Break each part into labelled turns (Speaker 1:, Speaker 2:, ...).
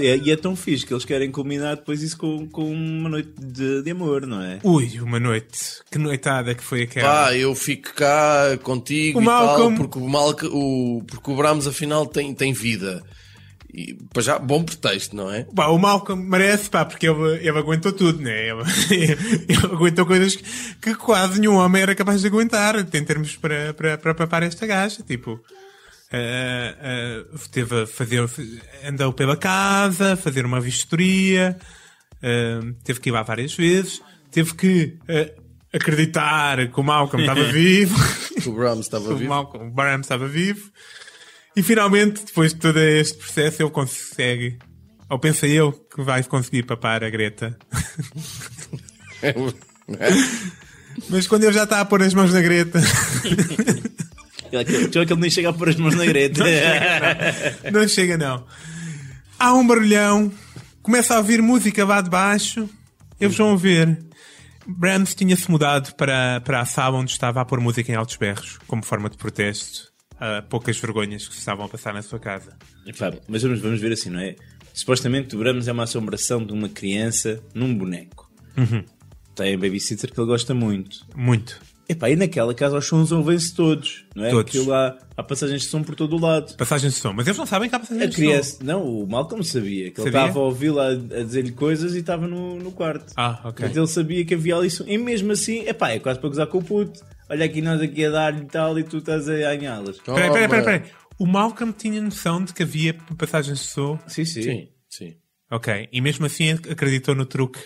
Speaker 1: E, e é tão fixe que eles querem culminar depois isso com, com uma noite de, de amor, não é?
Speaker 2: Ui, uma noite. Que noitada que foi aquela.
Speaker 3: Pá, eu fico cá contigo
Speaker 2: O
Speaker 3: e
Speaker 2: Malcolm-
Speaker 3: tal, porque o, Malcolm, o, porque o Brahms afinal tem, tem vida. E, para já, bom pretexto, não é?
Speaker 2: Pá, o Malcolm merece, pá, porque ele, ele aguentou tudo, né? Ele, ele aguentou coisas que quase nenhum homem era capaz de aguentar, em termos para, para, para papar esta gaja. Tipo, eh, eh, teve a fazer, andou pela casa, fazer uma vistoria, eh, teve que ir lá várias vezes, teve que acreditar que o Malcolm estava vivo.
Speaker 3: Que o Brahms estava vivo.
Speaker 2: Malcolm o Bram estava vivo. E finalmente, depois de todo este processo, ele consegue, ou pensa ele, que vai conseguir papar a Greta. Mas quando ele já está a pôr as mãos na Greta,
Speaker 1: Aquele, que ele nem chega a pôr as mãos na greta.
Speaker 2: não chega não. Há um barulhão, começa a ouvir música lá de baixo, eles vão ver. Brahms tinha-se mudado para, para a sala onde estava a pôr música em altos berros, como forma de protesto a poucas vergonhas que se estavam a passar na sua casa.
Speaker 1: Epá, mas vamos, vamos ver assim, não é? Supostamente o Brahms é uma assombração de uma criança num boneco. Tem um babysitter que ele gosta muito.
Speaker 2: Muito.
Speaker 1: Epá, e naquela casa os sons ouvem-se todos, não é?
Speaker 2: Todos.
Speaker 1: Lá, há passagens de som por todo o lado.
Speaker 2: Passagens de som. Mas eles não sabem que há passagens
Speaker 1: A
Speaker 2: de som.
Speaker 1: não, o Malcolm sabia que ele
Speaker 2: Sabia?
Speaker 1: estava a ouvi lá a dizer-lhe coisas e estava no, no quarto.
Speaker 2: Ah, ok.
Speaker 1: Portanto, ele sabia que havia ali som. E mesmo assim, epá, é quase para gozar com o puto. Olha aqui nós aqui a dar-lhe e tal e tu estás a ganhá-las.
Speaker 2: Peraí, peraí,
Speaker 3: Toma.
Speaker 2: peraí, peraí. O Malcolm tinha noção de que havia passagens de som.
Speaker 1: Sim, sim.
Speaker 3: Sim, sim.
Speaker 2: Ok. E mesmo assim acreditou no truque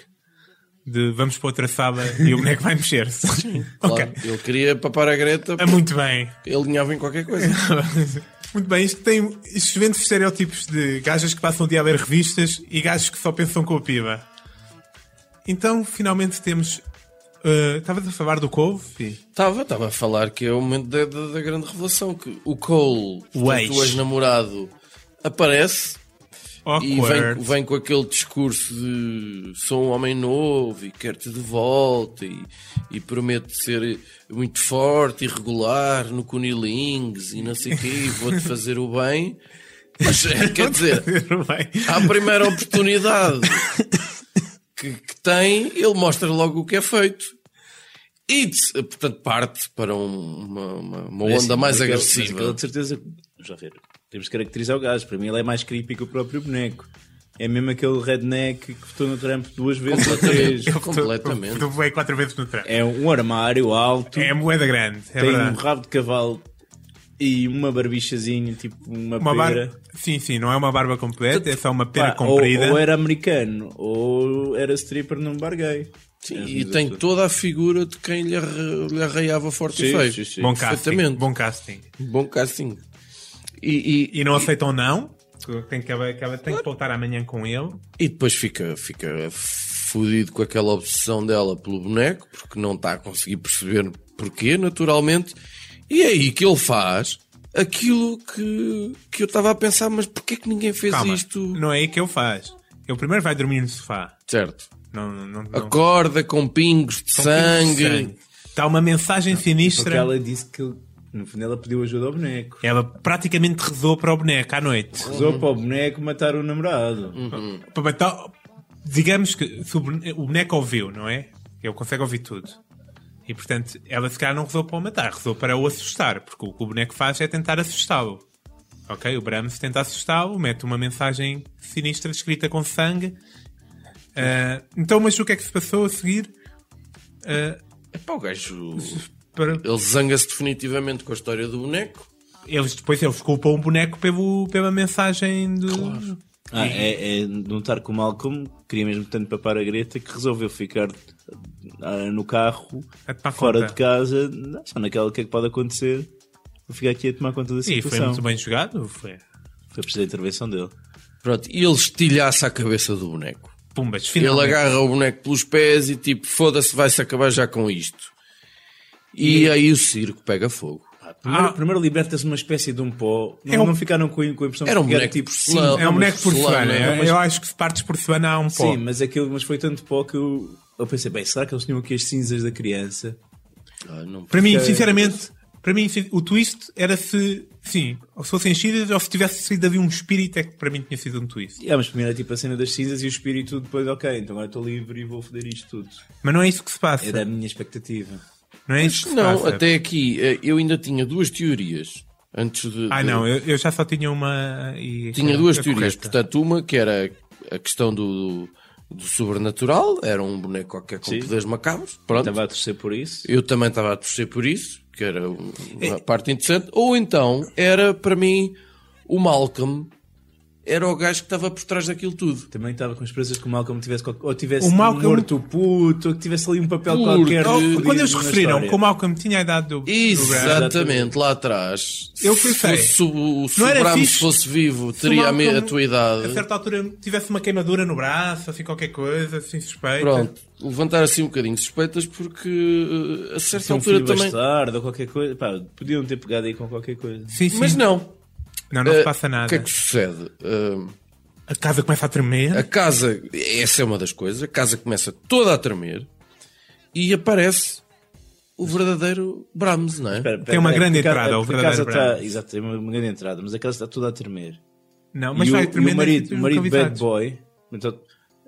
Speaker 2: de vamos para outra sala e o boneco vai mexer-se. ok.
Speaker 3: Claro, ele queria papar a Greta,
Speaker 2: É muito bem.
Speaker 3: ele alinhava em qualquer coisa.
Speaker 2: Muito bem, isto tem estes vende estereótipos de gajas que passam o dia a ler revistas e gajos que só pensam com a piba. Então, finalmente temos. uh, Estavas a falar do couve? Fih?
Speaker 3: Estava, estava a falar que é o momento da, da- da grande revelação, que o Cole,
Speaker 2: o
Speaker 3: ex-namorado, aparece e vem,
Speaker 2: Awkward.
Speaker 3: vem com aquele discurso de sou um homem novo e quero-te de volta e, e prometo ser muito forte e regular no Cunilings e não sei o quê e vou-te fazer o bem. Mas, é, quer dizer,
Speaker 2: Bem.
Speaker 3: à primeira oportunidade que, que tem, ele mostra logo o que é feito. E, portanto, parte para um- uma, uma, uma
Speaker 1: Mas,
Speaker 3: onda mais
Speaker 1: mas
Speaker 3: agressiva.
Speaker 1: Mas aquele de certeza. Já ver. Temos que caracterizar o gajo. Para mim, ele é mais creepy que o próprio boneco. É mesmo aquele redneck que votou no Trump duas vezes ou três.
Speaker 3: Completamente.
Speaker 2: Tu veio quatro vezes no trem.
Speaker 1: É um armário alto,
Speaker 2: É moeda grande, é
Speaker 1: tem um
Speaker 2: verdade.
Speaker 1: rabo de cavalo e uma barbichazinha, tipo uma,
Speaker 2: Uma
Speaker 1: pera.
Speaker 2: barba. Sim, sim, não é uma barba completa, é só uma pera
Speaker 1: Pá, ou,
Speaker 2: comprida.
Speaker 1: ou era americano, ou era stripper num bar gay.
Speaker 3: Sim,
Speaker 1: É,
Speaker 3: e tem
Speaker 1: eu
Speaker 3: toda a figura de quem lhe, arra- lhe arraiava forte e
Speaker 1: Sim,
Speaker 3: feio.
Speaker 1: sim, sim.
Speaker 2: Bom casting. Bom casting.
Speaker 3: Bom casting. E, e,
Speaker 2: E não aceitam não. Tem que, acaba- tem que voltar amanhã com ele.
Speaker 3: e depois fica, fica fodido com aquela obsessão dela pelo boneco, porque não está a conseguir perceber porquê, naturalmente. E é aí que ele faz aquilo que, que eu estava a pensar, mas porquê que ninguém fez
Speaker 2: Calma,
Speaker 3: isto?
Speaker 2: não é aí que ele faz. Ele primeiro vai dormir no sofá.
Speaker 3: Certo.
Speaker 2: Não, não, não.
Speaker 3: Acorda com pingos de
Speaker 2: Com
Speaker 3: sangue.
Speaker 2: pingos de sangue. Está uma mensagem
Speaker 1: Porque
Speaker 2: sinistra.
Speaker 1: ela disse que no fundo ela pediu ajuda ao boneco.
Speaker 2: Ela praticamente rezou para o boneco à noite.
Speaker 1: Rezou para o boneco matar o namorado.
Speaker 2: Para matar- Digamos que se o bone- o boneco ouviu, não é? Ele consegue ouvir tudo. E portanto, ela se calhar não rezou para o matar, rezou para o assustar, porque o que o boneco faz é tentar assustá-lo. Ok? O Brahms tenta assustá-lo, mete uma mensagem sinistra escrita com sangue. Ah, então, mas o que é que se passou a seguir? Ah,
Speaker 3: Epá, o gajo.
Speaker 2: Para-
Speaker 3: Ele zanga-se definitivamente com a história do boneco.
Speaker 2: Eles depois eles culpam o boneco pelo, pela mensagem do.
Speaker 1: Ah, é, é notar que o Malcolm queria mesmo tanto papar a Greta que resolveu ficar ah, no carro, fora
Speaker 2: conta.
Speaker 1: de casa, só naquela que é que pode acontecer. Vou ficar aqui a tomar conta da
Speaker 2: E foi
Speaker 1: situação.
Speaker 2: muito bem jogado. Foi.
Speaker 1: Foi preciso a intervenção dele.
Speaker 3: Pronto, e ele estilhaça a cabeça do boneco.
Speaker 2: Pumbas,
Speaker 3: Ele agarra o boneco pelos pés e tipo, foda-se, vai-se acabar já com isto. E aí o circo pega fogo.
Speaker 1: Primeiro,
Speaker 2: Ah.
Speaker 1: primeiro liberta-se uma espécie de um pó. Não,
Speaker 2: É um-
Speaker 1: não ficaram com, com a impressão
Speaker 3: Era um
Speaker 1: que era
Speaker 3: boneco
Speaker 1: tipo
Speaker 3: de porcelana.
Speaker 2: É um boneco porcelana.
Speaker 3: porcelana,
Speaker 2: Eu,
Speaker 1: mas-
Speaker 2: eu acho que se partes porcelana há um pó.
Speaker 1: Sim, mas aquilo mas foi tanto pó que eu, eu pensei, bem, será que eles tinham aqui as cinzas da criança?
Speaker 3: Ah, não-
Speaker 2: Para mim, sinceramente, Para mim, o twist era se, sim, ou se fossem cinzas ou se tivesse sido havia um espírito, é que para mim tinha sido um twist.
Speaker 1: Yeah, mas primeiro é tipo a cena das cinzas e o espírito depois, ok, então agora estou livre e vou foder isto tudo.
Speaker 2: Mas não é isso que se passa.
Speaker 1: Era a minha expectativa.
Speaker 2: Não é isso que se
Speaker 3: Não,
Speaker 2: passa.
Speaker 3: até aqui eh, eu ainda tinha duas teorias. Antes de.
Speaker 2: Ah,
Speaker 3: de-
Speaker 2: não, eu, eu já só tinha uma e.
Speaker 3: Tinha duas teorias.
Speaker 2: correta.
Speaker 3: Portanto, uma que era a questão do, do sobrenatural, era um boneco qualquer com
Speaker 1: Sim.
Speaker 3: poderes macabros. Pronto.
Speaker 1: Estava a torcer por isso.
Speaker 3: Eu também estava a torcer por isso, que era
Speaker 2: É.
Speaker 3: uma parte interessante. Ou então era para mim o Malcolm, era o gajo que estava por trás daquilo tudo.
Speaker 1: Também estava com esperanças que o Malcolm tivesse, ou tivesse
Speaker 2: O Malcolm-
Speaker 1: morto o puto, ou que tivesse ali um papel
Speaker 3: Puto.
Speaker 1: qualquer. Fodido
Speaker 2: quando eles referiram que o Malcolm tinha a idade do.
Speaker 3: Exatamente, lá atrás.
Speaker 2: Eu
Speaker 3: se
Speaker 2: pensei,
Speaker 3: o, se
Speaker 2: não
Speaker 3: o Brahms
Speaker 2: fixe
Speaker 3: fosse vivo,
Speaker 2: se
Speaker 3: teria a, tua idade.
Speaker 2: A certa altura tivesse uma queimadura no braço, assim qualquer coisa, assim suspeita.
Speaker 3: Pronto, levantar assim um bocadinho suspeitas porque eh, a certa
Speaker 1: Se um
Speaker 3: altura
Speaker 1: filho
Speaker 3: também.
Speaker 1: bastardo ou qualquer coisa. Pá, podiam ter pegado aí com qualquer coisa.
Speaker 2: Sim, sim.
Speaker 3: Mas não.
Speaker 2: Não, não
Speaker 3: Eh,
Speaker 2: se passa nada.
Speaker 3: O que é que sucede? Eh,
Speaker 2: A casa começa a tremer.
Speaker 3: a casa, essa é uma das coisas, a casa começa toda a tremer e aparece o verdadeiro Brahms, não é?
Speaker 1: Espera,
Speaker 2: Tem uma grande
Speaker 1: porque a-
Speaker 2: entrada, o
Speaker 1: porque a
Speaker 2: verdadeiro
Speaker 1: casa está,
Speaker 2: Brahms.
Speaker 1: Exato, tem uma, grande entrada, mas a casa está toda a tremer.
Speaker 2: Não, mas
Speaker 1: e,
Speaker 2: vai
Speaker 1: o, e
Speaker 2: tremer
Speaker 1: o marido, o marido bad boy, então,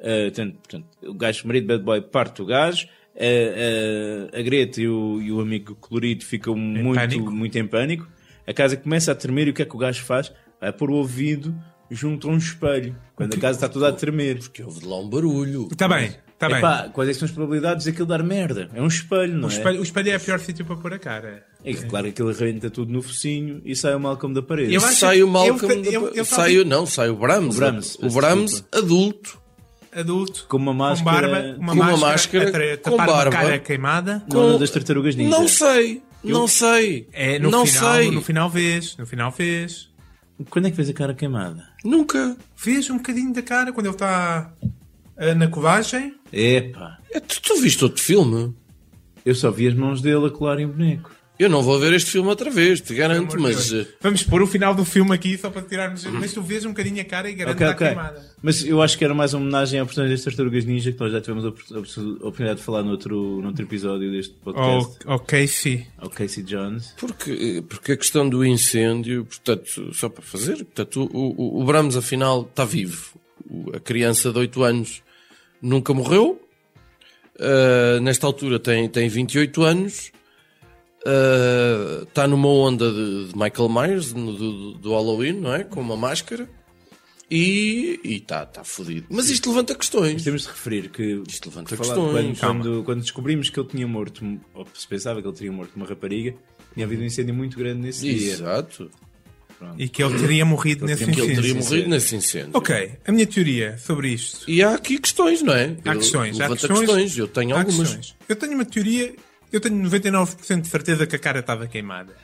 Speaker 1: eh, portanto, portanto, o gajo, o marido bad boy parte o gajo, eh, eh, a Greta e o, e o amigo colorido ficam muito,
Speaker 2: pânico.
Speaker 1: muito em pânico. A casa começa a tremer e o que é que o gajo faz? Vai pôr o ouvido junto a um espelho, quando a casa está toda a tremer.
Speaker 3: Porque houve de lá um barulho.
Speaker 2: Está bem, está bem.
Speaker 1: Epá, quais é que são as probabilidades daquilo dar merda? É um espelho, não
Speaker 2: O
Speaker 1: é?
Speaker 2: espelho, o espelho é o pior sítio para pôr a cara.
Speaker 1: É que, claro que aquilo arrebenta tudo no focinho e sai o Malcolm da parede.
Speaker 2: Eu acho-
Speaker 3: sai o Malcolm,
Speaker 2: eu- eu- eu
Speaker 3: sai o, não, sai o Brahms,
Speaker 1: O Brahms,
Speaker 3: o Brahms adulto,
Speaker 2: Adulto.
Speaker 1: Com uma máscara-
Speaker 2: Com barba. Uma
Speaker 3: com uma
Speaker 2: máscara.
Speaker 3: máscara,
Speaker 2: a tra-
Speaker 3: com
Speaker 2: uma
Speaker 3: barba.
Speaker 2: cara queimada.
Speaker 1: Na onda das tartarugas ninja.
Speaker 3: Não sei, não sei,
Speaker 2: É, no
Speaker 3: não
Speaker 2: final,
Speaker 3: sei,
Speaker 2: no final vês. No final vês.
Speaker 1: Quando é que fez a cara queimada?
Speaker 3: nunca.
Speaker 2: Vês um bocadinho da cara quando ele está ah, na covagem.
Speaker 1: Epá,
Speaker 3: É, Tu, tu viste outro filme?
Speaker 1: eu só vi as mãos dele a colarem o boneco.
Speaker 3: Eu não vou ver este filme outra vez, te garanto, mas
Speaker 2: Deus.
Speaker 3: eh,
Speaker 2: Vamos pôr o final do filme aqui só para tirarmos. Mas tu vês um bocadinho a cara e garante
Speaker 1: Ok,
Speaker 2: que está
Speaker 1: ok.
Speaker 2: queimada.
Speaker 1: Mas eu acho que era mais uma homenagem à personagem das tartarugas ninja que nós já tivemos a opor- a oportunidade de falar noutro, noutro episódio deste podcast.
Speaker 2: Oh, ok, sim.
Speaker 1: Ao Casey Jones.
Speaker 3: porque, porque a questão do incêndio, portanto, só para fazer, portanto, o, o, o Brahms afinal está vivo. A criança de 8 anos nunca morreu. Uh, nesta altura tem, tem 28 anos. Uh, está numa onda de, de Michael Myers, no- do, do Halloween, não é? Com uma máscara. E está tá fodido. Mas isto levanta questões.
Speaker 1: Temos de referir que
Speaker 3: Isto levanta questões.
Speaker 1: quando, quando, quando descobrimos que ele tinha morto, ou se pensava que ele teria morto uma rapariga, tinha havido um incêndio muito grande nesse dia.
Speaker 3: Exato.
Speaker 2: E que ele teria morrido nesse
Speaker 1: teria-
Speaker 3: Que ele teria
Speaker 2: incêndio.
Speaker 3: morrido nesse incêndio.
Speaker 2: Ok, a minha teoria sobre isto.
Speaker 3: E há aqui questões, não é?
Speaker 2: Há questões, há
Speaker 3: Levanta
Speaker 2: questões.
Speaker 3: Eu tenho
Speaker 2: Há
Speaker 3: algumas.
Speaker 2: questões. Eu tenho uma teoria, eu tenho 99% de certeza que a cara estava queimada.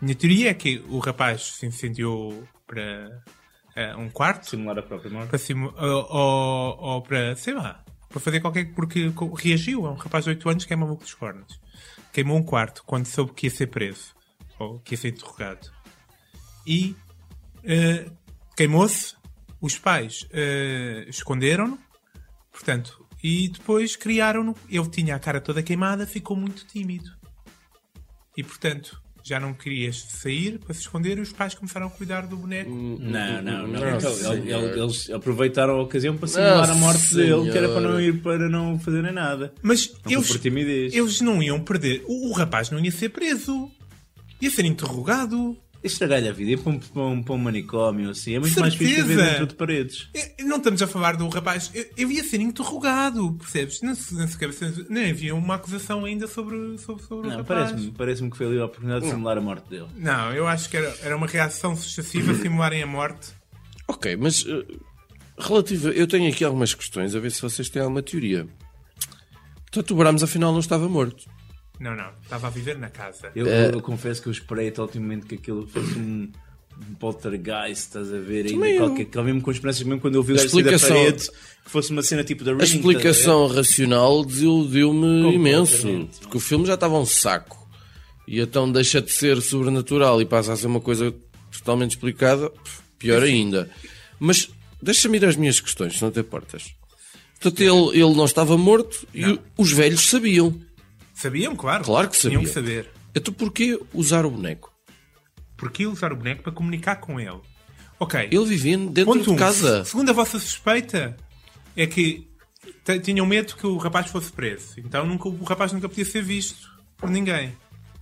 Speaker 2: Minha teoria é que o rapaz se incendiou para eh, um quarto,
Speaker 1: Simular a própria morte.
Speaker 2: para simu- ou, ou, ou para, sei lá, para fazer qualquer porque reagiu. É um rapaz de 8 anos que é maluco dos cornos. Queimou um quarto quando soube que ia ser preso ou que ia ser interrogado. E eh, queimou-se. Os pais eh, esconderam-no, portanto, e depois criaram-no. Ele tinha a cara toda queimada, ficou muito tímido. E portanto, já não queria sair para se esconder e os pais começaram a cuidar do boneco.
Speaker 1: Não, não, não.
Speaker 3: Não,
Speaker 1: Então,
Speaker 3: senhor.
Speaker 1: ele- ele- eles aproveitaram a ocasião para simular a morte dele, que era para não
Speaker 3: senhor.
Speaker 1: ir para não fazerem nada.
Speaker 2: Mas
Speaker 1: Não
Speaker 2: eles,
Speaker 1: foi por timidez.
Speaker 2: eles não iam perder. O, o rapaz não ia ser preso. Ia ser interrogado.
Speaker 1: Estragar-lhe a vida, ir para um, para um, para um manicômio assim, é muito mais fixe que
Speaker 2: Certeza.
Speaker 1: ver dentro de paredes.
Speaker 2: Não estamos a falar do rapaz. Eu, eu ia ser interrogado, percebes? Não, se- não, se- nem havia uma acusação ainda sobre, sobre, sobre o
Speaker 1: Não,
Speaker 2: rapaz.
Speaker 1: parece-me parece que foi ali a oportunidade de simular a morte dele.
Speaker 2: Não, eu acho que era, era uma reação sucessiva simularem a morte.
Speaker 3: Ok, mas eh, relativa, eu tenho aqui algumas questões a ver se vocês têm alguma teoria. Portanto, o Brahms afinal não estava morto.
Speaker 2: Não, não. Estava a viver na casa.
Speaker 1: Eu,
Speaker 3: É.
Speaker 1: eu- eu confesso que eu esperei até o último momento que aquilo fosse um, um poltergeist, estás a ver? Ainda qualquer, que mesmo com esperanças, mesmo quando eu vi o gajo sair da
Speaker 3: explicação-
Speaker 1: parede, que fosse uma cena tipo da Ring.
Speaker 3: A explicação racional desiludiu-me imenso. Porque o filme já estava um saco. E então deixa de ser sobrenatural e passa a ser uma coisa totalmente explicada. Pior ainda. Mas deixa-me ir às minhas questões, se não te importas. Portanto, ele, ele não estava morto e o- os velhos sabiam.
Speaker 2: Sabiam, claro.
Speaker 3: Claro que
Speaker 2: Tinham
Speaker 3: sabia.
Speaker 2: que saber.
Speaker 3: Então porquê usar o boneco?
Speaker 2: Porquê usar o boneco para comunicar com ele? Ok.
Speaker 3: Ele vivia dentro
Speaker 2: Ponto
Speaker 3: de
Speaker 2: um.
Speaker 3: casa.
Speaker 2: Segundo a vossa suspeita, é que tinham medo que o rapaz fosse preso. Então nunca, o rapaz nunca podia ser visto por ninguém.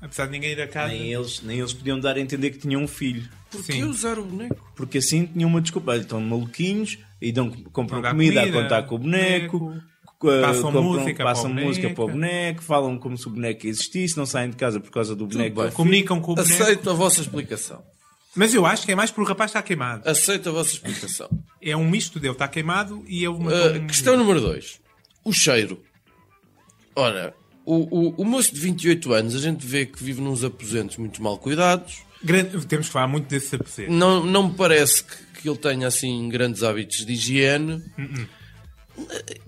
Speaker 2: Apesar de ninguém ir a casa.
Speaker 1: Nem eles, nem eles podiam dar a entender que tinham um filho.
Speaker 3: Porquê
Speaker 2: Sim.
Speaker 3: usar o boneco?
Speaker 1: Porque assim tinham uma desculpa. Olha, Estão maluquinhos e dão, compram comida,
Speaker 2: comida,
Speaker 1: a contar com o boneco.
Speaker 2: boneco,
Speaker 1: co-
Speaker 2: passam
Speaker 1: compram-
Speaker 2: música para o
Speaker 1: passam música
Speaker 2: boneco.
Speaker 1: para o boneco, falam como se o boneco existisse, não saem de casa por causa do boneco.
Speaker 3: bem.
Speaker 2: Comunicam com o boneco.
Speaker 3: Aceito a vossa explicação.
Speaker 2: Mas eu acho que é mais porque o rapaz está queimado.
Speaker 3: Aceito a vossa explicação.
Speaker 2: É um misto dele, está queimado e
Speaker 3: Uh,
Speaker 2: um-
Speaker 3: questão número 2. O cheiro. Ora, o, o, o moço de 28 anos, a gente vê que vive nos aposentos muito mal cuidados.
Speaker 2: Grande- Temos que falar muito desse aposento.
Speaker 3: Não, não me parece que, que ele tenha assim grandes hábitos de higiene.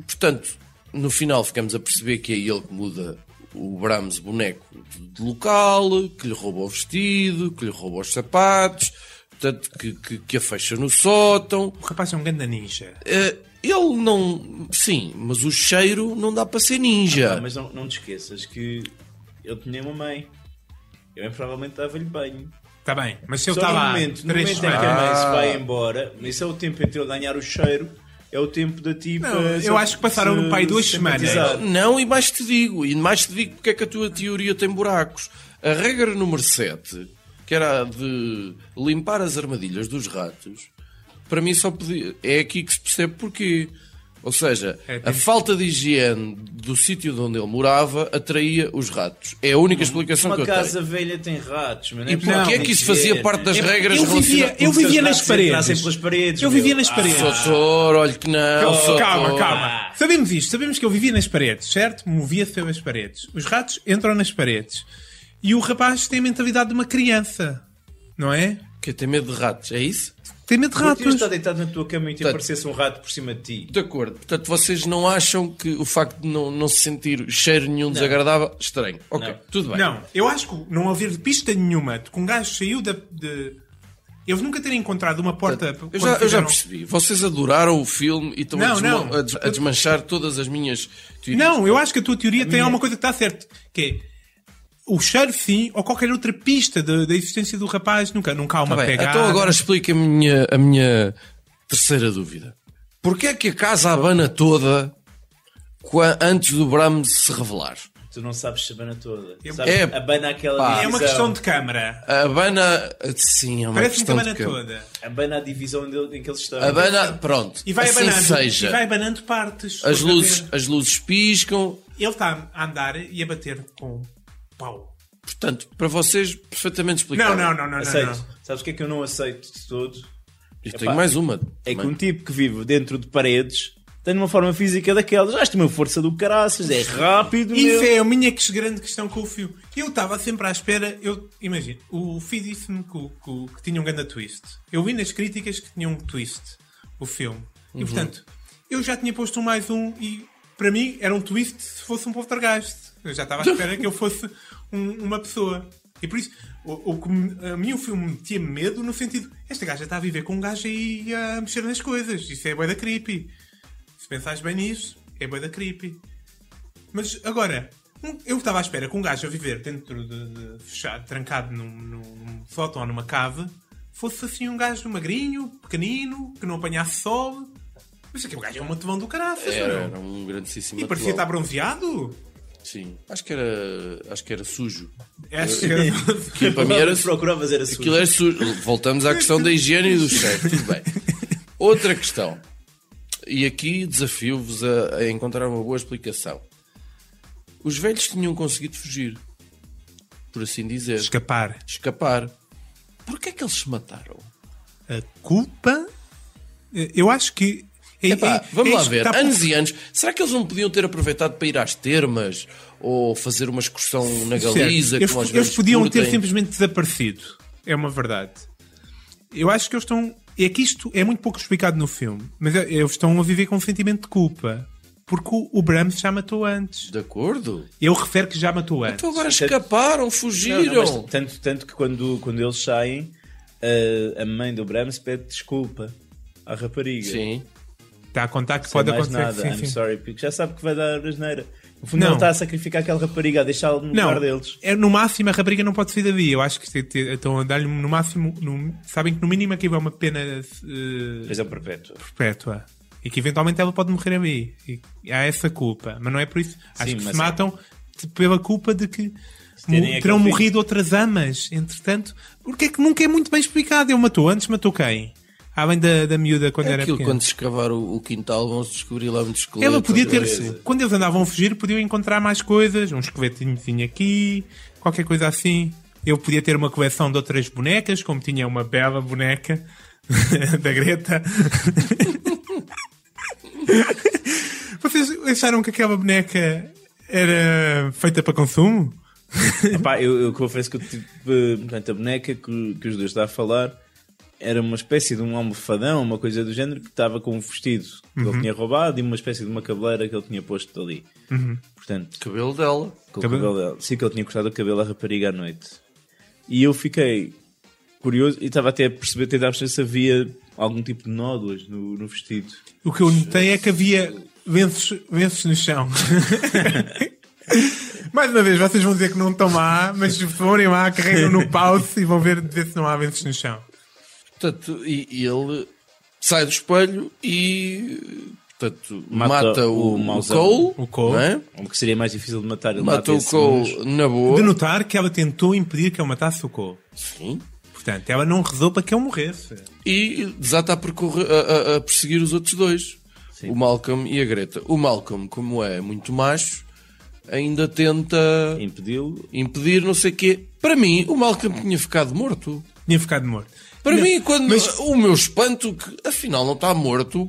Speaker 3: Portanto, no final ficamos a perceber que é ele que muda o Brahms boneco de- local, que lhe rouba o vestido, que lhe rouba os sapatos, portanto, que, que, que a fecha no sótão.
Speaker 2: O rapaz é um grande ninja.
Speaker 3: Eh, ele não. Sim, mas o cheiro não dá para ser ninja.
Speaker 1: Ah, mas não, não te esqueças que ele tinha uma mãe. Eu bem provavelmente dava-lhe banho.
Speaker 2: Está bem, mas se
Speaker 1: Só
Speaker 2: está
Speaker 1: no momento, no
Speaker 2: três
Speaker 1: momento em que a mãe se vai embora, isso é o tempo entre ele ganhar o cheiro, é o tempo da tipo.
Speaker 2: Não, eu acho que passaram no pai duas semanas.
Speaker 3: Não, e mais te digo, e mais te digo porque é que a tua teoria tem buracos. A regra número 7, que era a de limpar as armadilhas dos ratos, para mim só podia. É aqui que se percebe porquê. Ou seja,
Speaker 2: É,
Speaker 3: a falta de higiene do sítio de onde ele morava atraía os ratos. É a única explicação que
Speaker 1: Uma
Speaker 3: eu
Speaker 1: casa
Speaker 3: tenho.
Speaker 1: velha tem ratos, mas
Speaker 3: E porquê é que isso fazia parte das regras
Speaker 2: eu vivia, eu vivia nas paredes.
Speaker 1: Pelas paredes.
Speaker 2: Eu vivia nas
Speaker 1: Ah,
Speaker 2: paredes.
Speaker 3: Doutor, olha que não.
Speaker 2: Calma, calma, calma. Sabemos isto, sabemos que eu vivia nas paredes, certo? Movia-se pelas paredes. Os ratos entram nas paredes. E o rapaz tem a mentalidade de uma criança, não é?
Speaker 3: Que tem medo de ratos, é isso?
Speaker 2: Tem medo de
Speaker 1: Tu
Speaker 2: ratos.
Speaker 1: estar deitado na tua cama e te
Speaker 3: Portanto-
Speaker 1: aparecesse um rato por cima de ti.
Speaker 3: De acordo. Portanto, vocês não acham que o facto de não, não se sentir cheiro nenhum desagradável estranho? Ok,
Speaker 1: Não.
Speaker 3: tudo bem.
Speaker 2: Não, eu acho que não haver pista nenhuma de que um gajo saiu da. De... Eles nunca terem encontrado uma porta.
Speaker 3: Eu
Speaker 2: quando
Speaker 3: já, eu já
Speaker 2: fizeram-
Speaker 3: percebi. Vocês adoraram o filme e estão a,
Speaker 2: Não,
Speaker 3: desma-
Speaker 2: não.
Speaker 3: a des- a desmanchar todas as minhas teorias.
Speaker 2: Não, eu acho que a tua teoria tem
Speaker 1: minha-
Speaker 2: alguma coisa que está certo. Que é o cheiro, sim, ou qualquer outra pista da existência do rapaz. Nunca, nunca há uma
Speaker 3: Tá bem,
Speaker 2: pegada.
Speaker 3: Então agora explica a minha, a minha terceira dúvida. Porquê é que a casa abana toda antes do Brahms se revelar?
Speaker 1: Tu não sabes a bana toda. Sabes,
Speaker 3: É-
Speaker 1: abana aquela
Speaker 3: pá.
Speaker 2: É uma
Speaker 1: divisão.
Speaker 2: questão de câmara.
Speaker 3: A abana... Sim, é uma
Speaker 2: Parece-me que
Speaker 3: questão
Speaker 2: abana
Speaker 3: de... campo.
Speaker 2: toda.
Speaker 1: Abana a divisão em que eles estão.
Speaker 3: Abana... Pronto.
Speaker 2: E vai
Speaker 3: assim
Speaker 2: abanando.
Speaker 3: seja.
Speaker 2: E vai abanando partes.
Speaker 3: As luzes, as luzes piscam.
Speaker 2: Ele está a andar e a bater com pau.
Speaker 3: Portanto, para vocês, perfeitamente explicado.
Speaker 2: Não, não, não, não, não.
Speaker 1: Aceito.
Speaker 2: não.
Speaker 1: Sabes o que é que eu não aceito de todo?
Speaker 3: E tenho mais uma.
Speaker 1: É que um tipo que vive dentro de paredes tem uma forma física daquelas. Já tem uma força do caraças, é rápido.
Speaker 2: Isso
Speaker 1: meu.
Speaker 2: é a minha que- grande questão com o fio. Eu estava sempre à espera. Eu, imagino, o Fio disse-me que, que, que tinha um grande twist. Eu vi nas críticas que tinha um twist o filme. E portanto, eu já tinha posto um mais um e para mim era um twist se fosse um poltergeist. Eu já estava à espera que eu fosse um- uma pessoa. E por isso, o, o a mim o filme metia medo no sentido: esta gaja está a viver com um gajo aí a mexer nas coisas. Isso é bué da creepy. Se pensares bem nisso, é bué da creepy. Mas agora, eu estava à espera que um gajo a viver dentro de, de- fechado, trancado num, num sótão ou numa cave, fosse assim um gajo magrinho, pequenino, que não apanhasse sol. Mas aquele gajo é um matevão do caraças,
Speaker 3: Era,
Speaker 2: não?
Speaker 3: era um grandíssimo
Speaker 2: E parecia estar
Speaker 3: atual.
Speaker 2: bronzeado.
Speaker 3: Sim. Acho que era, acho que era sujo.
Speaker 2: Acho que era-
Speaker 3: Que para mim era
Speaker 1: Procuravas era sujo.
Speaker 3: Aquilo era sujo. Voltamos à questão da higiene e do cheiro. Tudo bem. Outra questão. E aqui desafio-vos a, a encontrar uma boa explicação. Os velhos tinham conseguido fugir. Por assim dizer.
Speaker 2: Escapar.
Speaker 3: Escapar. Porquê é que eles se mataram?
Speaker 2: A culpa? eh, Eu acho que. É-
Speaker 3: Epá, vamos lá ver.
Speaker 2: está
Speaker 3: Anos e anos. Será que eles não podiam ter aproveitado para ir às termas? Ou fazer uma excursão na. Galiza?
Speaker 2: Eles, eles podiam ter
Speaker 3: curtem?
Speaker 2: simplesmente desaparecido. É uma verdade. Eu acho que eles estão. É que isto é muito pouco explicado no filme. Mas é- eles estão a viver com um sentimento de culpa. Porque o, o Brahms já matou antes.
Speaker 3: De acordo?
Speaker 2: Ele refere que já matou antes.
Speaker 3: Então agora escaparam,
Speaker 1: Não,
Speaker 3: fugiram.
Speaker 1: não, mas tanto, tanto que quando, quando eles saem, a, a mãe do Brahms pede desculpa à rapariga.
Speaker 3: Sim.
Speaker 2: Está a contar que pode acontecer.
Speaker 1: nada.
Speaker 2: sim,
Speaker 1: I'm
Speaker 2: sim.
Speaker 1: sorry, porque já sabe que vai dar asneira. No fundo,
Speaker 2: Não.
Speaker 1: ele está a sacrificar aquela rapariga, a deixá-la no
Speaker 2: Não,
Speaker 1: lugar deles.
Speaker 2: é, no máximo a rapariga não pode sair da via. Eu acho que te- estão a dar-lhe no máximo. no- sabem que no mínimo aqui vai uma pena eh,
Speaker 1: Prisão perpétua.
Speaker 2: perpétua. E que eventualmente ela pode morrer ali. E há essa culpa. Mas não é por isso. Acho
Speaker 1: Sim,
Speaker 2: que se
Speaker 1: é-
Speaker 2: matam t- pela culpa de que terão morrido outras amas. Entretanto, porque é que nunca é muito bem explicado. Ele matou antes, matou quem? Além da, da miúda quando
Speaker 3: É
Speaker 2: era
Speaker 3: aquilo,
Speaker 2: pequena.
Speaker 3: quando se escavar o, o quintal, vão-se descobrir lá muitos esqueletos.
Speaker 2: Ela podia ter.
Speaker 3: vez.
Speaker 2: Quando eles andavam a fugir, podiam encontrar mais coisas. Um esqueletinho aqui, qualquer coisa assim. Eu podia ter uma coleção de outras bonecas, como tinha uma bela boneca da Greta. Vocês acharam que aquela boneca era feita para consumo?
Speaker 1: Epá, eu, eu confesso que eu tive, eh, portanto, a boneca que, que os dois está a falar era uma espécie de um almofadão, uma coisa do género, que estava com um vestido que
Speaker 2: Uhum.
Speaker 1: ele tinha roubado e uma espécie de uma cabeleira que ele tinha posto ali. Portanto,
Speaker 3: Cabelo dela.
Speaker 1: com
Speaker 2: Cabelo?
Speaker 1: cabelo dela. Sim, que ele tinha cortado o cabelo à rapariga à noite. E eu fiquei curioso e estava até a perceber, tentar perceber se havia algum tipo de nódoas no, no vestido.
Speaker 2: O que eu notei é que havia lenços, lenços no chão. Mais uma vez, vocês vão dizer que não estão lá, mas se forem lá, carregam no pause e vão ver, ver se não há lenços no chão.
Speaker 3: Portanto, e, e ele sai do espelho e portanto,
Speaker 1: Mata
Speaker 3: mata, o,
Speaker 1: o.
Speaker 3: Cole.
Speaker 2: O Cole.
Speaker 3: é?
Speaker 1: O que seria mais difícil de matar. Ele
Speaker 3: Mata
Speaker 1: mata
Speaker 3: o Cole
Speaker 1: monstro.
Speaker 3: na boa.
Speaker 2: De notar que ela tentou impedir que ele matasse o Cole.
Speaker 3: Sim.
Speaker 2: Portanto, ela não rezou para que ele morresse.
Speaker 3: E desata a, percorrer, a, a- a perseguir os outros dois. O Malcolm e a Greta. O Malcolm, como é muito macho, ainda tenta
Speaker 1: Impedi-lo.
Speaker 3: impedir não sei o quê. Para mim, o Malcolm tinha ficado morto.
Speaker 2: Tinha ficado morto.
Speaker 3: Para
Speaker 2: Não,
Speaker 3: mim, quando
Speaker 2: mas-
Speaker 3: o meu espanto, que afinal não está morto,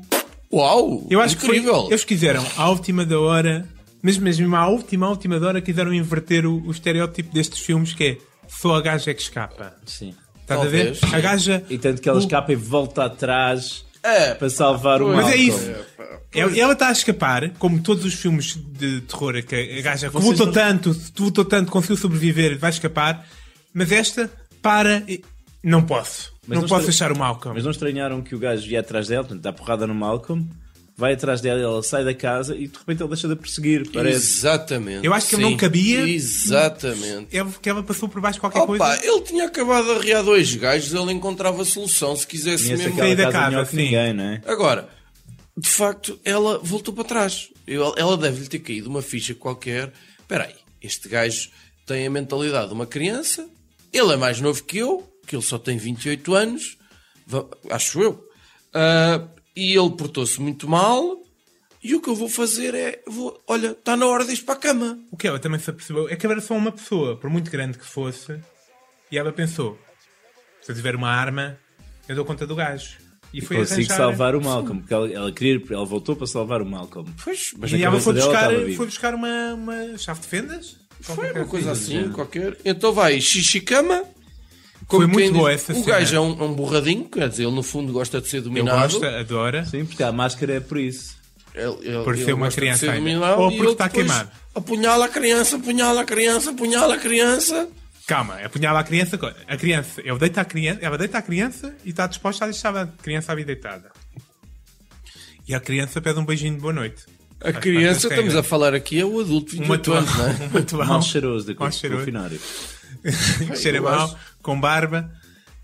Speaker 3: uau!
Speaker 2: Eu acho
Speaker 3: incrível.
Speaker 2: que foi, eles quiseram, à última da hora, mesmo mesmo à última, à última da hora, quiseram inverter o, o estereótipo destes filmes que é só a gaja é que escapa.
Speaker 1: Sim.
Speaker 2: Estás a ver? A gaja.
Speaker 1: E tanto que ela
Speaker 2: o-
Speaker 1: escapa e volta atrás
Speaker 3: É,
Speaker 1: para salvar o
Speaker 2: Mas é isso. Ela ela está a escapar, como todos os filmes de terror, que a gaja que
Speaker 1: Vocês
Speaker 2: lutou
Speaker 1: não-
Speaker 2: tanto, lutou tanto, conseguiu sobreviver, vai escapar. Mas esta para e não posso.
Speaker 1: Mas
Speaker 2: não
Speaker 1: não
Speaker 2: posso
Speaker 1: estra-
Speaker 2: achar o Malcolm.
Speaker 1: Mas não estranharam que o gajo ia atrás dela, portanto, dá porrada no Malcolm, vai atrás dela, ela sai da casa e de repente ele deixa de a perseguir. Parece.
Speaker 3: Exatamente.
Speaker 2: Eu acho que ele não
Speaker 3: sim.
Speaker 2: cabia.
Speaker 3: Exatamente.
Speaker 2: É que ela passou por baixo de qualquer
Speaker 3: Opa,
Speaker 2: coisa.
Speaker 3: ele tinha acabado de arriar dois gajos, ele encontrava solução se quisesse mesmo.
Speaker 2: sair da
Speaker 1: casa,
Speaker 2: casa, sim.
Speaker 1: ninguém, não é?
Speaker 3: Agora, de facto, ela voltou para trás. Eu- Ela deve-lhe ter caído uma ficha qualquer. Espera aí, este gajo tem a mentalidade de uma criança, ele é mais novo que eu, que ele só tem 28 anos, acho eu, Ah, e ele portou-se muito mal, e o que eu vou fazer é, vou, olha, está na hora de ir para a cama.
Speaker 2: O que ela também se apercebeu é que ela era só uma pessoa, por muito grande que fosse, e ela pensou: se eu tiver uma arma, eu dou conta do gajo. E foi
Speaker 1: Consigo
Speaker 2: arranjar-
Speaker 1: salvar o Malcolm, porque ela, ela queria, ela voltou para salvar o Malcolm.
Speaker 3: Pois,
Speaker 1: Mas
Speaker 2: E ela foi buscar, foi buscar uma, uma chave de fendas?
Speaker 3: Foi uma coisa assim, qualquer. Então vai, xixicama.
Speaker 2: Foi muito
Speaker 3: diz-
Speaker 2: boa essa
Speaker 3: O
Speaker 2: cena.
Speaker 3: gajo é um, um borradinho, quer dizer, ele no fundo gosta de ser
Speaker 2: Eu
Speaker 3: dominado.
Speaker 2: gosto, adora.
Speaker 1: Sim, porque a máscara é por isso.
Speaker 3: Ele, ele,
Speaker 2: Por ser
Speaker 3: ele
Speaker 2: uma
Speaker 3: gosta de
Speaker 2: criança
Speaker 3: ser
Speaker 2: ainda.
Speaker 3: dominado
Speaker 2: Ou
Speaker 3: e
Speaker 2: porque
Speaker 3: ele
Speaker 2: está
Speaker 3: depois
Speaker 2: queimado.
Speaker 3: Apunhala a criança, apunhala a criança, apunhala a criança.
Speaker 2: Calma, apunhala a criança. A criança, ele deita a criança, ela deita a criança e está disposta a deixar a criança ali deitada. E a criança pede um beijinho de boa noite.
Speaker 3: A criança,
Speaker 2: Faz-
Speaker 3: estamos a falar aqui, é o adulto de
Speaker 2: Uma
Speaker 3: 28 anos, não é?
Speaker 2: Uma atual.
Speaker 1: Mal cheiroso de
Speaker 2: Mal
Speaker 1: com
Speaker 2: cheiroso.
Speaker 1: o finário.
Speaker 2: que cheira
Speaker 3: eu
Speaker 2: mal,
Speaker 3: acho.
Speaker 2: Com barba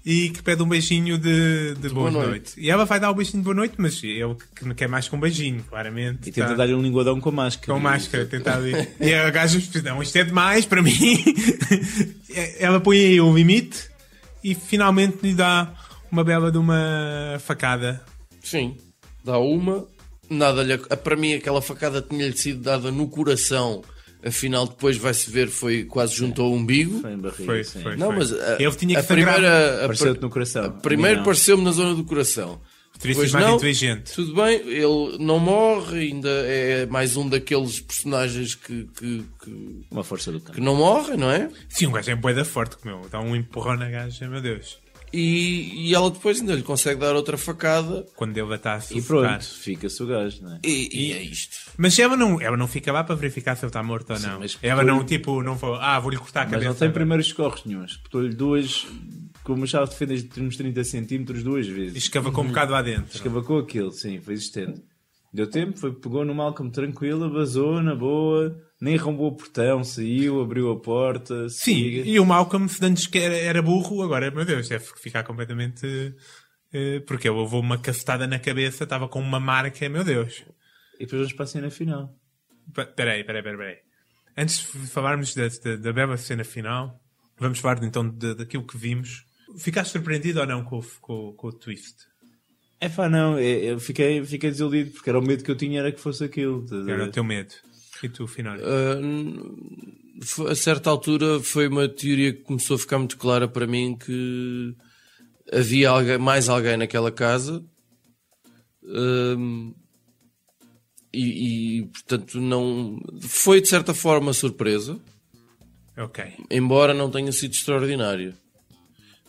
Speaker 2: e que pede um beijinho de, de boa
Speaker 3: boa
Speaker 2: noite. E ela vai dar o beijinho de boa noite, mas ele que não quer mais com um beijinho, claramente.
Speaker 1: E tenta
Speaker 2: Tá.
Speaker 1: dar-lhe um linguadão com a máscara.
Speaker 2: Com máscara, tentar ali. E a gaja não, isto é demais para mim. Ela põe aí o limite e finalmente lhe dá uma bela de uma facada.
Speaker 3: Sim, dá uma. Nada para mim, aquela facada tinha-lhe sido dada no coração. Afinal, depois vai-se ver, foi quase junto ao umbigo.
Speaker 1: Foi em barriga,
Speaker 2: Foi,
Speaker 1: sim.
Speaker 2: foi.
Speaker 3: Não, mas a,
Speaker 2: Ele tinha que
Speaker 3: a primeira.
Speaker 1: Pareceu-te no coração.
Speaker 3: a Primeiro pareceu-me na zona do coração.
Speaker 2: Teria
Speaker 3: Depois
Speaker 2: sido mais
Speaker 3: não,
Speaker 2: inteligente.
Speaker 3: Tudo bem, ele não morre, ainda é mais um daqueles personagens que, que, que,
Speaker 1: Uma força do
Speaker 3: que
Speaker 1: campo.
Speaker 3: não morre, não é?
Speaker 2: Sim, um gajo é boeda forte, que meu, dá um empurrão na gaja, meu Deus.
Speaker 3: E, e ela depois ainda lhe consegue dar outra facada.
Speaker 2: Quando ele está a
Speaker 1: E
Speaker 2: sufocar.
Speaker 1: pronto, fica-se o gajo, não é?
Speaker 3: E, e é isto.
Speaker 2: Mas ela não, ela não fica lá para verificar se ele está morto ou não.
Speaker 1: mas
Speaker 2: ela não, tipo, não vou, ah, vou-lhe cortar a
Speaker 1: Mas
Speaker 2: cabeça.
Speaker 1: não tem primeiros socorros nenhums. Botou-lhe duas, com uma chave de uns 30 centímetros duas
Speaker 2: E
Speaker 1: vezes.
Speaker 2: escavacou um bocado lá dentro.
Speaker 1: Escavacou aquilo, sim, foi existente. Deu tempo, foi, pegou no Malcolm tranquila, vazou na boa, nem rombou o portão, saiu, abriu a porta.
Speaker 2: Sim,
Speaker 1: siga.
Speaker 2: e o Malcolm, se antes que era, era burro, agora, meu Deus, deve ficar completamente. eh, porque eu levou uma cacetada na cabeça, estava com uma marca, meu Deus.
Speaker 1: E depois vamos para a cena final.
Speaker 2: Peraí, peraí, peraí, peraí. Antes de falarmos da, da, da bela cena final, vamos falar então de- daquilo que vimos. Ficaste surpreendido ou não com, o- com, com o twist?
Speaker 1: É pá, não, eu fiquei, fiquei desiludido porque era o medo que eu tinha era que fosse aquilo.
Speaker 2: Era o teu medo. E tu, final?
Speaker 3: F- a certa altura foi uma teoria que começou a ficar muito clara para mim que havia alguém, mais alguém naquela casa Ahm, e, e, portanto não foi de certa forma surpresa
Speaker 2: Ok.
Speaker 3: embora não tenha sido extraordinário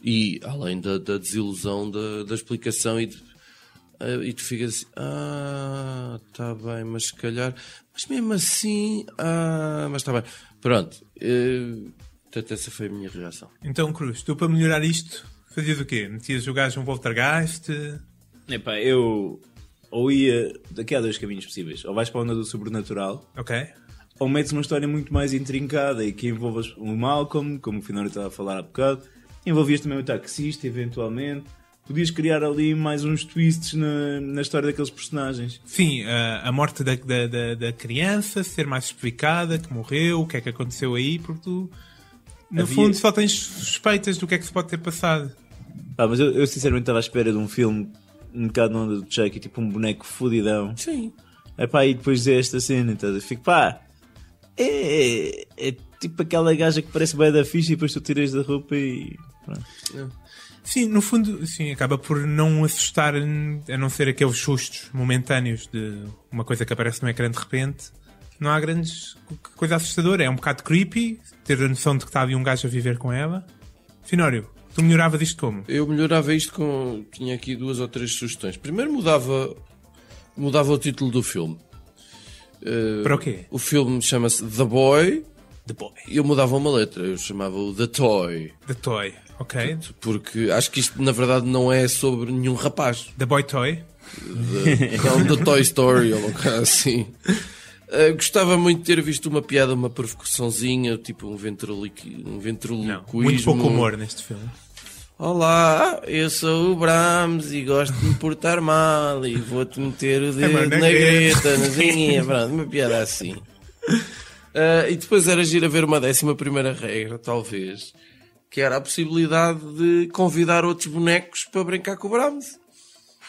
Speaker 3: e além da, da desilusão da, da explicação e, de- e tu ficas assim ah, tá bem, mas se calhar mas mesmo assim ah, mas está bem, pronto eh, portanto essa foi a minha reação
Speaker 2: Então, Cruz, tu para melhorar isto, fazias o quê? Metias o gajo um Poltergeist?
Speaker 1: Epá, eu ou ia. Daqui há dois caminhos possíveis. Ou vais para a onda do sobrenatural,
Speaker 2: Ok.
Speaker 1: ou metes uma história muito mais intrincada e que envolvas o Malcolm, como o Finório estava a falar há bocado, envolvias também o taxista, eventualmente. Podias criar ali mais uns twists na, na história daqueles personagens.
Speaker 2: Sim, a, a morte da, da, da, da criança ser mais explicada, que morreu, o que é que aconteceu aí, porque tu, no
Speaker 1: Havia-
Speaker 2: fundo, só tens suspeitas do que é que se pode ter passado.
Speaker 1: Pá, mas eu, eu sinceramente estava à espera de um filme um bocado na onda do Chucky, tipo um boneco fodidão.
Speaker 3: sim
Speaker 1: Epá, e depois dizer esta cena, então, fico pá, é, é tipo aquela gaja que parece bem da ficha e depois tu tiras da roupa e. Pronto.
Speaker 2: Sim, no fundo, sim, acaba por não assustar, a não ser aqueles sustos momentâneos de uma coisa que aparece no ecrã de repente. Não há grandes co- coisa assustadora. É um bocado creepy ter a noção de que está ali um gajo a viver com ela. Finório, tu melhoravas isto como?
Speaker 3: eu melhorava isto com tinha aqui duas ou três sugestões primeiro mudava mudava o título do filme Eh,
Speaker 2: Para o quê?
Speaker 3: o filme chama-se The Boy
Speaker 2: The Boy.
Speaker 3: eu mudava uma letra eu chamava-o The Toy
Speaker 2: The Toy. Ok.
Speaker 3: Porque acho que isto na verdade não é sobre nenhum rapaz.
Speaker 2: The Boy Toy.
Speaker 3: Não da Toy Story ou coisa assim. Uh, gostava muito de ter visto uma piada, uma provocaçãozinha, tipo um, ventriloqui, um
Speaker 2: Não.
Speaker 3: ventriloquismo.
Speaker 2: Muito pouco humor neste filme.
Speaker 3: Olá, eu sou o Brahms e gosto de me portar mal e vou-te meter o dedo
Speaker 2: mano,
Speaker 3: na
Speaker 2: na
Speaker 3: greta, na zinha, pronto, uma piada assim. Uh, e depois era giro a ver uma décima primeira regra, talvez, que era a possibilidade de convidar outros bonecos para brincar com o Brahms.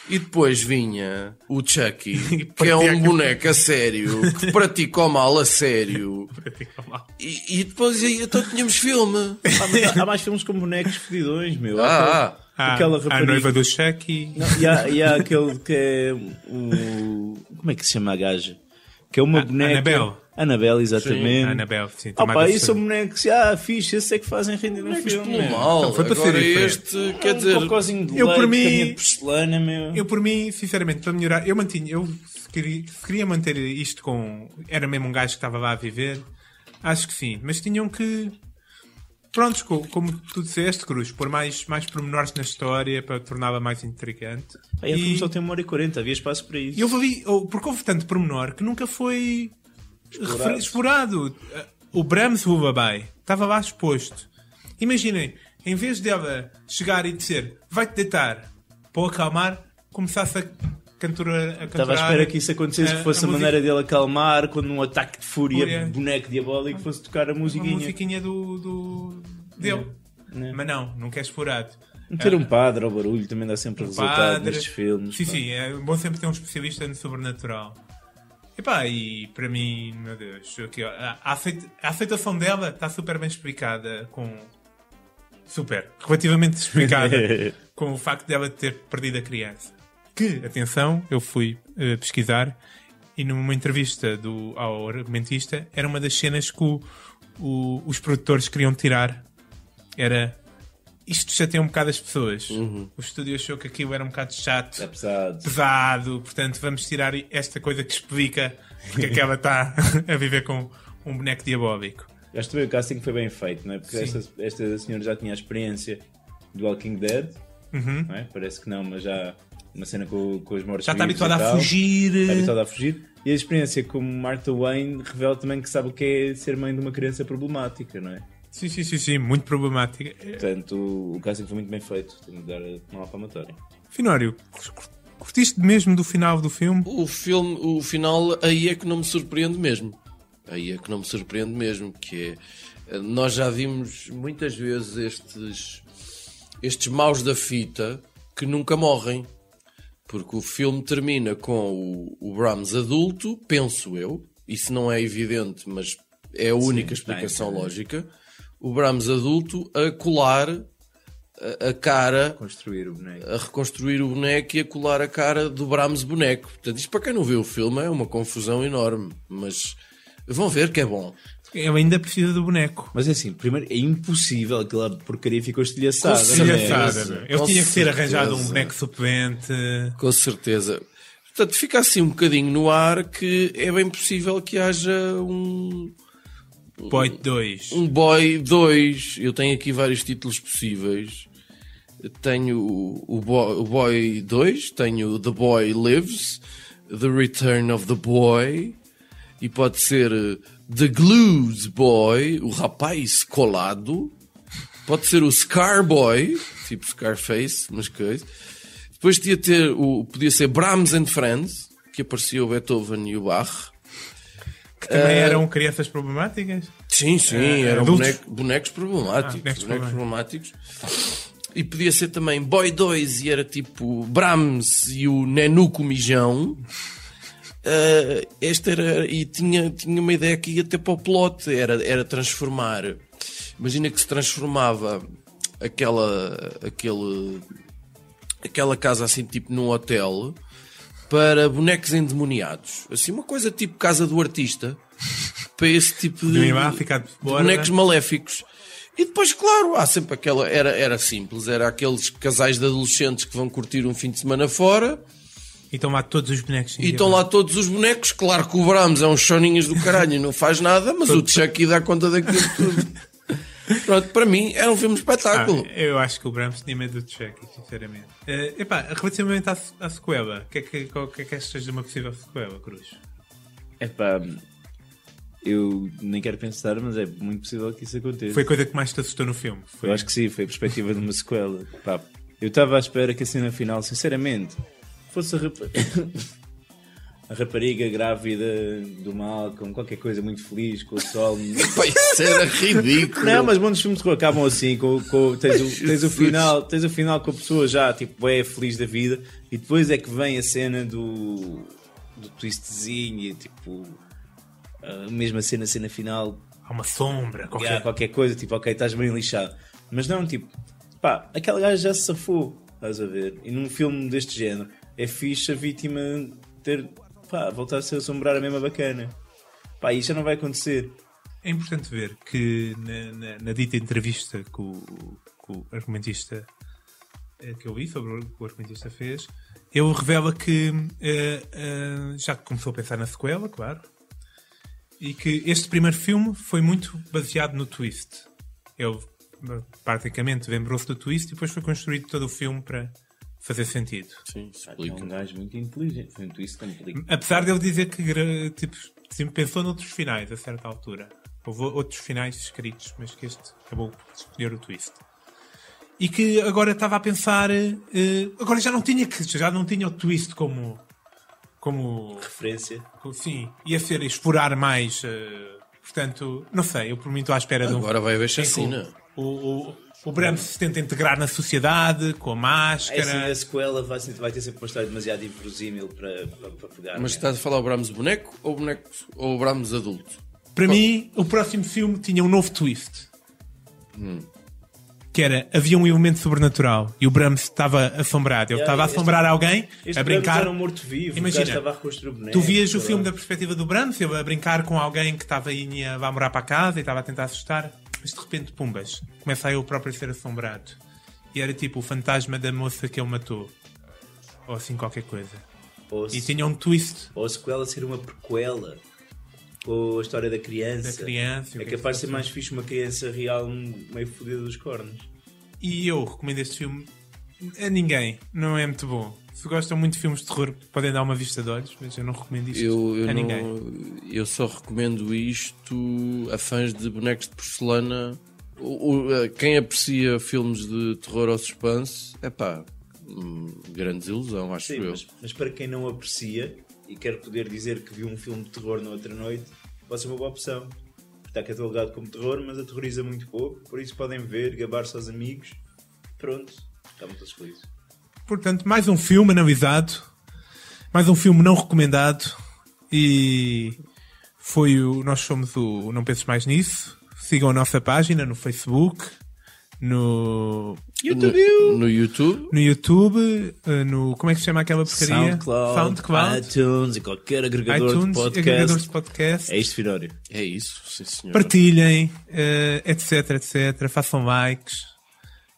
Speaker 3: E depois vinha o Chucky, que é um boneco a sério, que pratica o mal a sério. E, e depois aí, então tínhamos filme.
Speaker 1: Ah, há, há mais filmes com bonecos fodidões, meu. Há
Speaker 3: Ah,
Speaker 1: aquele-
Speaker 2: Ah,
Speaker 1: aquela
Speaker 2: a
Speaker 1: rapariga.
Speaker 2: noiva do Chucky.
Speaker 1: Não, e, há, e há aquele que é o. Como é que se chama a gaja? Que é uma
Speaker 2: A-
Speaker 1: boneca.
Speaker 2: Annabelle,
Speaker 1: exatamente.
Speaker 2: A Annabelle, sim.
Speaker 1: Ah,
Speaker 2: também
Speaker 1: pá, isso são bonecos. Ah, fixe, esse é que fazem render
Speaker 3: Bonecos
Speaker 1: filme.
Speaker 3: pelo mal.
Speaker 2: Não, foi para ser
Speaker 3: este, quer
Speaker 1: um
Speaker 3: dizer,
Speaker 1: cocôzinho de
Speaker 2: eu
Speaker 1: leite,
Speaker 2: por mim-
Speaker 1: porcelana, meu.
Speaker 2: Eu, por mim, sinceramente, para melhorar, eu mantinha. Eu se queria, queria manter isto com. Era mesmo um gajo que estava lá a viver. Acho que sim. Mas tinham que. Prontos, co- como tu disseste, Cruz, pôr mais, mais pormenores na história para torná-la mais intrigante.
Speaker 1: Aí
Speaker 2: E-
Speaker 1: filme só tem uma hora e quarenta, havia espaço para isso.
Speaker 2: E eu vi, ou- porque houve tanto pormenor que nunca foi refer- explorado. O Brahms Lullaby estava lá exposto. Imaginem, em vez dela chegar e dizer vai-te deitar para acalmar, começasse a cantorar. A
Speaker 1: Estava à espera que isso acontecesse, que fosse a,
Speaker 2: música-
Speaker 1: maneira dele acalmar, quando num ataque de fúria,
Speaker 2: Fúria.
Speaker 1: boneco diabólico, fosse tocar a
Speaker 2: a
Speaker 1: musiquinha.
Speaker 2: musiquinha do, do dele.
Speaker 1: Né.
Speaker 2: Mas não, nunca é explorado.
Speaker 1: Meter um padre ao barulho também dá sempre resultado
Speaker 2: padre.
Speaker 1: nestes filmes.
Speaker 2: Sim,
Speaker 1: pá.
Speaker 2: sim, é bom sempre ter um especialista no sobrenatural. Epá, e para mim, meu Deus, aqui, ó, a, aceita- a aceitação dela está super bem explicada com. Super, relativamente explicada com o facto dela ter perdido a criança. Que, atenção, eu fui eh, pesquisar e numa entrevista do, ao argumentista era uma das cenas que o- o- os produtores queriam tirar. Era isto já tem um bocado as pessoas. O estúdio achou que aquilo era um bocado chato,
Speaker 1: É pesado.
Speaker 2: pesado, portanto vamos tirar esta coisa que explica porque é que ela está a viver com um boneco diabólico.
Speaker 1: Acho também o casting foi bem feito, não é? Porque esta, esta senhora já tinha a experiência do Walking Dead,
Speaker 2: Uhum.
Speaker 1: não é? Parece que não, mas já, uma cena com, com os mortos
Speaker 2: Já está
Speaker 1: e
Speaker 2: a fugir.
Speaker 1: Está habituado a fugir. E a experiência como Martha Wayne revela também que sabe o que é ser mãe de uma criança problemática, não é?
Speaker 2: Sim, sim, sim, sim, muito problemática.
Speaker 1: Portanto, o, casting foi muito bem feito. Tenho de dar uma palmatória.
Speaker 2: Finório, curtiste mesmo do final do filme?
Speaker 3: O filme, o final, aí é que não me surpreende mesmo. Aí é que não me surpreende mesmo, que é, nós já vimos muitas vezes estes, estes maus da fita que nunca morrem. Porque o filme termina com o, o Brahms adulto, penso eu, isso não é evidente, mas é a única explicação
Speaker 1: tem,
Speaker 3: lógica. O Brahms adulto a colar a, a cara
Speaker 1: Construir o boneco.
Speaker 3: a reconstruir o boneco e a colar a cara do Brahms boneco. Portanto, isto para quem não viu o filme é uma confusão enorme, mas vão ver que é bom.
Speaker 2: Ele ainda precisa do boneco.
Speaker 1: Mas é assim, primeiro, é impossível aquela porcaria ficou estilhaçada. É?
Speaker 2: Estilhaçada. Ele
Speaker 3: Com
Speaker 2: tinha que ter arranjado um boneco suplente.
Speaker 3: Com certeza. Portanto, fica assim um bocadinho no ar que é bem possível que haja um,
Speaker 2: Boy 2.
Speaker 3: um Boy 2. Eu tenho aqui vários títulos possíveis. Tenho o, Boy, o Boy 2, tenho The Boy Lives, The Return of the Boy, e pode ser eh, The Glues Boy, o rapaz colado, pode ser o Scar Boy, tipo Scarface, mas coisa. Depois podia ter o, podia ser Brahms and Friends, que apareceu o Beethoven e o Bach.
Speaker 2: Que também eram crianças problemáticas.
Speaker 3: Sim, sim,
Speaker 2: Eh,
Speaker 3: eram boneco- bonecos problemáticos.
Speaker 2: Ah, bonecos
Speaker 3: bonecos problemáticos. E podia ser também Boy 2 e era tipo Brahms e o Nenuco Mijão. Ah, esta era. E tinha, tinha uma ideia que ia até para o plot: era, era transformar. Imagina que se transformava aquela. aquele. aquela casa assim, tipo num hotel, para bonecos endemoniados. Assim, uma coisa tipo casa do artista. Para esse tipo de,
Speaker 2: fora.
Speaker 3: bonecos maléficos. E depois, claro, há sempre aquela. Era, era simples, era aqueles casais de adolescentes que vão curtir um fim de semana fora
Speaker 2: E estão lá todos os bonecos.
Speaker 3: e estão lá todos os bonecos. Claro que o Brahms é uns choninhos do caralho e não faz nada, mas o Chucky dá conta daquilo tudo. Pronto, para mim era um filme de
Speaker 2: Ah,
Speaker 3: espetáculo.
Speaker 2: eu acho que o Brahms tinha medo do Chucky, sinceramente. Eh, epá, relativamente à, à sequela, o que é que, qual- que é que achas de uma possível sequela, Cruz?
Speaker 1: É pá, eu nem quero pensar, mas é muito possível que isso aconteça.
Speaker 2: Foi a coisa que mais te assustou no filme. Foi...
Speaker 1: Eu acho que sim, foi a perspectiva de uma sequela. Pá, eu estava à espera que a cena final, sinceramente, fosse a, rapa- a rapariga grávida do Malcolm, qualquer coisa muito feliz, com o sol.
Speaker 3: Pá, isso era ridículo.
Speaker 1: Não, mas muitos filmes acabam assim, com, com- tens, o, tens o final, tens o final com a pessoa já tipo é feliz da vida e depois é que vem a cena do, do twistzinho e tipo a mesma cena, a cena final
Speaker 2: Há uma sombra, qualquer...
Speaker 1: Yeah, qualquer coisa, tipo, ok, estás bem lixado. Mas não, tipo, pá, aquela gaja já se safou, estás a ver? E num filme deste género, é fixe a vítima ter, pá, voltar a assombrar a mesma bacana. Pá, isso já não vai acontecer.
Speaker 2: É importante ver que na, na- na dita entrevista que o, o argumentista eh, que eu li sobre o que o argumentista fez, ele revela que eh, eh, já começou a pensar na sequela, claro, e que este primeiro filme foi muito baseado no twist. Ele praticamente lembrou-se do twist e depois foi construído todo o filme para fazer sentido.
Speaker 3: Sim,
Speaker 1: É
Speaker 3: explica.
Speaker 1: um gajo muito inteligente, foi um twist complicado.
Speaker 2: Apesar de ele dizer que tipo, sempre pensou noutros finais a certa altura. Houve outros finais escritos, mas que este acabou por escolher o twist. E que agora estava a pensar. eh, agora já não tinha que já não tinha o twist como. como.
Speaker 1: Referência.
Speaker 2: sim, ia ser explorar mais. eh, portanto, não sei, eu por mim estou à espera de um.
Speaker 3: Agora vai haver chacina.
Speaker 2: O, o, o Bram se tenta integrar na sociedade com a máscara.
Speaker 1: assim, a sequela vai, vai ter sempre uma história demasiado inverosímil para, para, para pegar.
Speaker 3: Mas
Speaker 1: né?
Speaker 3: estás a falar o Brahms boneco ou o boneco ou o Brahms adulto?
Speaker 2: Para mim, o próximo filme tinha um novo twist. Que era, havia um elemento sobrenatural e o Brahms estava assombrado. Ele
Speaker 1: Yeah,
Speaker 2: estava a
Speaker 1: este-
Speaker 2: assombrar alguém,
Speaker 1: Este
Speaker 2: a brincar.
Speaker 1: era um morto-vivo,
Speaker 2: Imagina,
Speaker 1: estava a reconstruir o boneco.
Speaker 2: Tu vias o filme da perspectiva do Brahms, ele a brincar com alguém que estava aí a morar para casa e estava a tentar assustar, mas de repente, pumbas, começa a ele próprio a ser assombrado. E era tipo o fantasma da moça que ele matou. Ou assim qualquer coisa.
Speaker 1: Ou,
Speaker 2: E
Speaker 1: se-
Speaker 2: tinha um twist
Speaker 1: ou a sequela ser uma prequela. Com a história da criança.
Speaker 2: da criança. e o
Speaker 1: É
Speaker 2: que que
Speaker 1: capaz de ser
Speaker 2: se
Speaker 1: mais fixe uma criança real meio fodida dos cornos.
Speaker 2: E eu recomendo este filme A ninguém. Não é muito bom. Se gostam muito de filmes de terror, podem dar uma vista de olhos, mas eu não recomendo isto
Speaker 3: Eu, eu,
Speaker 2: a
Speaker 3: não-
Speaker 2: ninguém.
Speaker 3: eu só recomendo isto a fãs de bonecos de porcelana. O- o- eh, quem aprecia filmes de terror ou suspense, é pá, grande desilusão, acho
Speaker 1: Sim,
Speaker 3: eu.
Speaker 1: mas, mas para quem não aprecia e quer poder dizer que viu um filme de terror na outra noite, pode ser uma boa opção. Está catalogado como terror, mas aterroriza muito pouco, por isso podem ver, gabar-se aos amigos. Pronto, estamos todos felizes.
Speaker 2: Portanto, mais um filme analisado, mais um filme não recomendado e foi o. Nós somos o Não Penses Mais Nisso. Sigam a nossa página no Facebook, no,
Speaker 3: No, no YouTube,
Speaker 2: no YouTube, eh, no. Como é que se chama aquela porcaria?
Speaker 1: SoundCloud,
Speaker 2: SoundCloud,
Speaker 1: iTunes e qualquer agregador
Speaker 2: iTunes,
Speaker 1: de podcast.
Speaker 2: agregadores de podcast.
Speaker 1: É isto, Finório.
Speaker 3: é isso, sim senhor.
Speaker 2: Partilhem, eh, etc, etc. Façam likes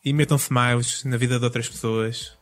Speaker 2: e metam smiles na vida de outras pessoas.